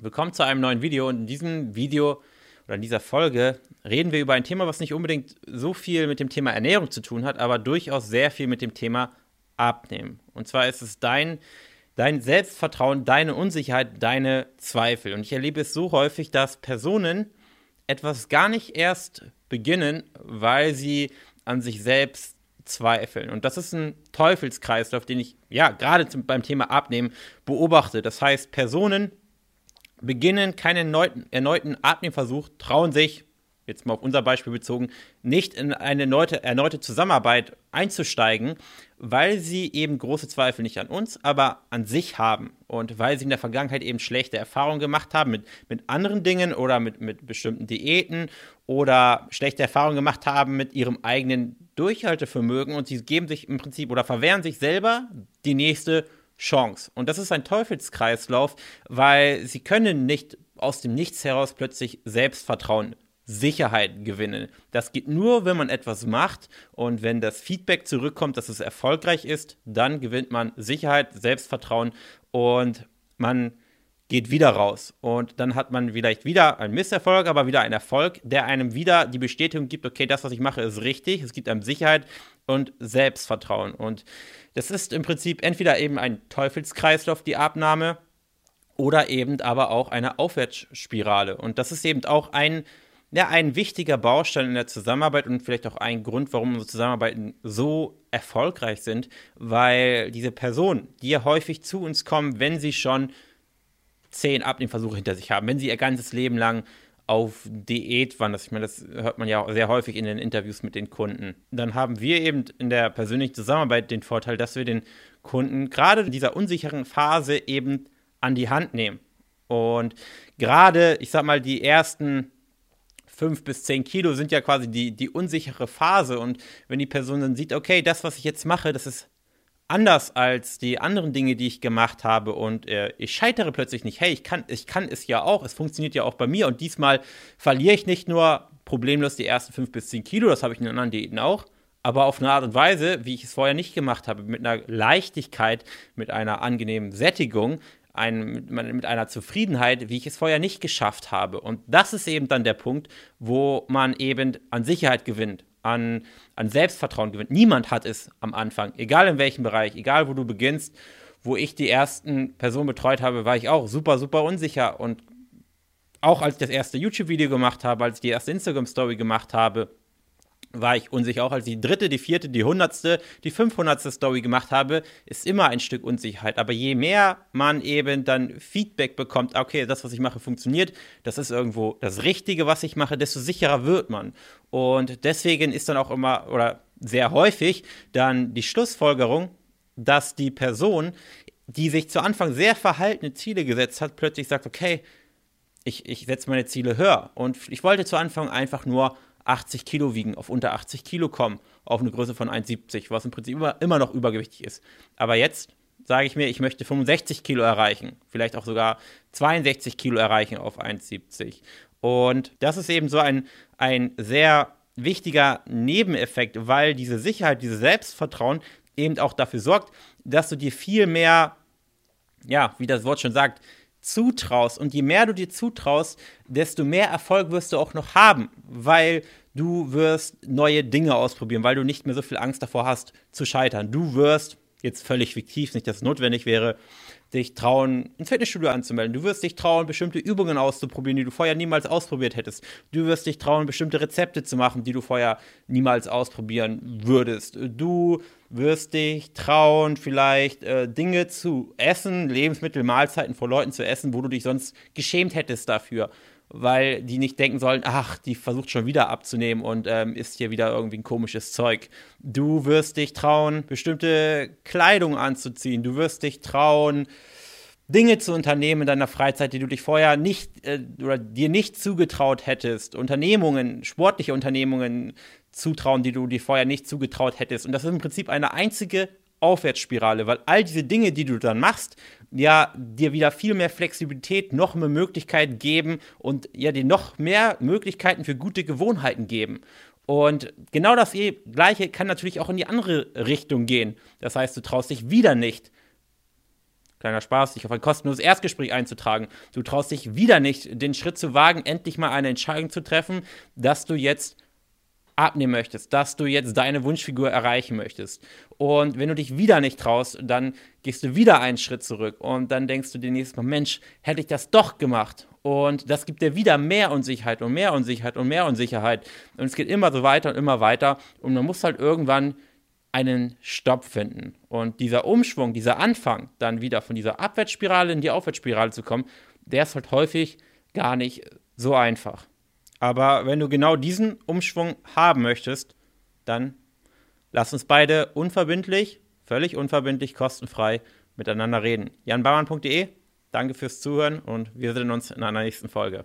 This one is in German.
Willkommen zu einem neuen Video und in diesem Video oder in dieser Folge reden wir über ein Thema, was nicht unbedingt so viel mit dem Thema Ernährung zu tun hat, aber durchaus sehr viel mit dem Thema Abnehmen. Und zwar ist es dein, dein Selbstvertrauen, deine Unsicherheit, deine Zweifel. Und ich erlebe es so häufig, dass Personen etwas gar nicht erst beginnen, weil sie an sich selbst zweifeln. Und das ist ein Teufelskreislauf, den ich ja gerade beim Thema Abnehmen beobachte. Das heißt, Personen beginnen keinen erneuten, erneuten Abnehmversuch, trauen sich, jetzt mal auf unser Beispiel bezogen, nicht in eine erneute, erneute Zusammenarbeit einzusteigen, weil sie eben große Zweifel nicht an uns, aber an sich haben und weil sie in der Vergangenheit eben schlechte Erfahrungen gemacht haben mit, mit anderen Dingen oder mit, mit bestimmten Diäten oder schlechte Erfahrungen gemacht haben mit ihrem eigenen Durchhaltevermögen und sie geben sich im Prinzip oder verwehren sich selber die nächste Chance. Und das ist ein Teufelskreislauf, weil sie können nicht aus dem Nichts heraus plötzlich Selbstvertrauen, Sicherheit gewinnen. Das geht nur, wenn man etwas macht und wenn das Feedback zurückkommt, dass es erfolgreich ist, dann gewinnt man Sicherheit, Selbstvertrauen und man geht wieder raus. Und dann hat man vielleicht wieder einen Misserfolg, aber wieder einen Erfolg, der einem wieder die Bestätigung gibt, okay, das, was ich mache, ist richtig. Es gibt einem Sicherheit und Selbstvertrauen. Und das ist im Prinzip entweder eben ein Teufelskreislauf, die Abnahme, oder eben aber auch eine Aufwärtsspirale. Und das ist eben auch ein, ja, ein wichtiger Baustein in der Zusammenarbeit und vielleicht auch ein Grund, warum unsere Zusammenarbeiten so erfolgreich sind, weil diese Personen, die ja häufig zu uns kommen, wenn sie schon zehn Abnehmversuche hinter sich haben, wenn sie ihr ganzes Leben lang auf Diät waren. Das, ich meine, das hört man ja auch sehr häufig in den Interviews mit den Kunden. Dann haben wir eben in der persönlichen Zusammenarbeit den Vorteil, dass wir den Kunden gerade in dieser unsicheren Phase eben an die Hand nehmen. Und gerade, ich sag mal, die ersten fünf bis zehn Kilo sind ja quasi die, die unsichere Phase. Und wenn die Person dann sieht, okay, das, was ich jetzt mache, das ist anders als die anderen Dinge, die ich gemacht habe und äh, ich scheitere plötzlich nicht. Hey, ich kann, ich kann es ja auch, es funktioniert ja auch bei mir und diesmal verliere ich nicht nur problemlos die ersten fünf bis zehn Kilo, das habe ich in anderen Diäten auch, aber auf eine Art und Weise, wie ich es vorher nicht gemacht habe, mit einer Leichtigkeit, mit einer angenehmen Sättigung, ein, mit einer Zufriedenheit, wie ich es vorher nicht geschafft habe. Und das ist eben dann der Punkt, wo man eben an Sicherheit gewinnt an, an Selbstvertrauen gewinnt. Niemand hat es am Anfang, egal in welchem Bereich, egal wo du beginnst. Wo ich die ersten Personen betreut habe, war ich auch super, super unsicher. Und auch als ich das erste YouTube-Video gemacht habe, als ich die erste Instagram-Story gemacht habe, war ich unsicher. Auch als ich die dritte, die vierte, die hundertste, die fünfhundertste Story gemacht habe, ist immer ein Stück Unsicherheit. Aber je mehr man eben dann Feedback bekommt, okay, das, was ich mache, funktioniert, das ist irgendwo das Richtige, was ich mache, desto sicherer wird man. Und deswegen ist dann auch immer oder sehr häufig dann die Schlussfolgerung, dass die Person, die sich zu Anfang sehr verhaltene Ziele gesetzt hat, plötzlich sagt, okay, ich, ich setze meine Ziele höher. Und ich wollte zu Anfang einfach nur 80 Kilo wiegen, auf unter 80 Kilo kommen, auf eine Größe von 1,70, was im Prinzip immer, immer noch übergewichtig ist. Aber jetzt sage ich mir, ich möchte 65 Kilo erreichen, vielleicht auch sogar 62 Kilo erreichen auf 1,70. Und das ist eben so ein, ein sehr wichtiger Nebeneffekt, weil diese Sicherheit, dieses Selbstvertrauen eben auch dafür sorgt, dass du dir viel mehr, ja, wie das Wort schon sagt, zutraust. Und je mehr du dir zutraust, desto mehr Erfolg wirst du auch noch haben, weil du wirst neue Dinge ausprobieren, weil du nicht mehr so viel Angst davor hast zu scheitern. Du wirst, jetzt völlig fiktiv, nicht dass es notwendig wäre, dich trauen, ein Fitnessstudio anzumelden. Du wirst dich trauen, bestimmte Übungen auszuprobieren, die du vorher niemals ausprobiert hättest. Du wirst dich trauen, bestimmte Rezepte zu machen, die du vorher niemals ausprobieren würdest. Du wirst dich trauen, vielleicht äh, Dinge zu essen, Lebensmittel, Mahlzeiten vor Leuten zu essen, wo du dich sonst geschämt hättest dafür weil die nicht denken sollen, ach, die versucht schon wieder abzunehmen und ähm, isst hier wieder irgendwie ein komisches Zeug. Du wirst dich trauen, bestimmte Kleidung anzuziehen. Du wirst dich trauen, Dinge zu unternehmen in deiner Freizeit, die du dich vorher nicht äh, oder dir nicht zugetraut hättest. Unternehmungen, sportliche Unternehmungen zutrauen, die du dir vorher nicht zugetraut hättest. Und das ist im Prinzip eine einzige Aufwärtsspirale, weil all diese Dinge, die du dann machst, ja dir wieder viel mehr Flexibilität, noch mehr Möglichkeiten geben und ja dir noch mehr Möglichkeiten für gute Gewohnheiten geben. Und genau das Gleiche kann natürlich auch in die andere Richtung gehen. Das heißt, du traust dich wieder nicht kleiner Spaß, dich auf ein kostenloses Erstgespräch einzutragen. Du traust dich wieder nicht, den Schritt zu wagen, endlich mal eine Entscheidung zu treffen, dass du jetzt abnehmen möchtest, dass du jetzt deine Wunschfigur erreichen möchtest. Und wenn du dich wieder nicht traust, dann gehst du wieder einen Schritt zurück und dann denkst du dir nächstes Mal, Mensch, hätte ich das doch gemacht. Und das gibt dir wieder mehr Unsicherheit und mehr Unsicherheit und mehr Unsicherheit. Und es geht immer so weiter und immer weiter. Und man muss halt irgendwann einen Stopp finden. Und dieser Umschwung, dieser Anfang, dann wieder von dieser Abwärtsspirale in die Aufwärtsspirale zu kommen, der ist halt häufig gar nicht so einfach. Aber wenn du genau diesen Umschwung haben möchtest, dann lass uns beide unverbindlich, völlig unverbindlich, kostenfrei miteinander reden. janbaumann.de, danke fürs Zuhören und wir sehen uns in einer nächsten Folge.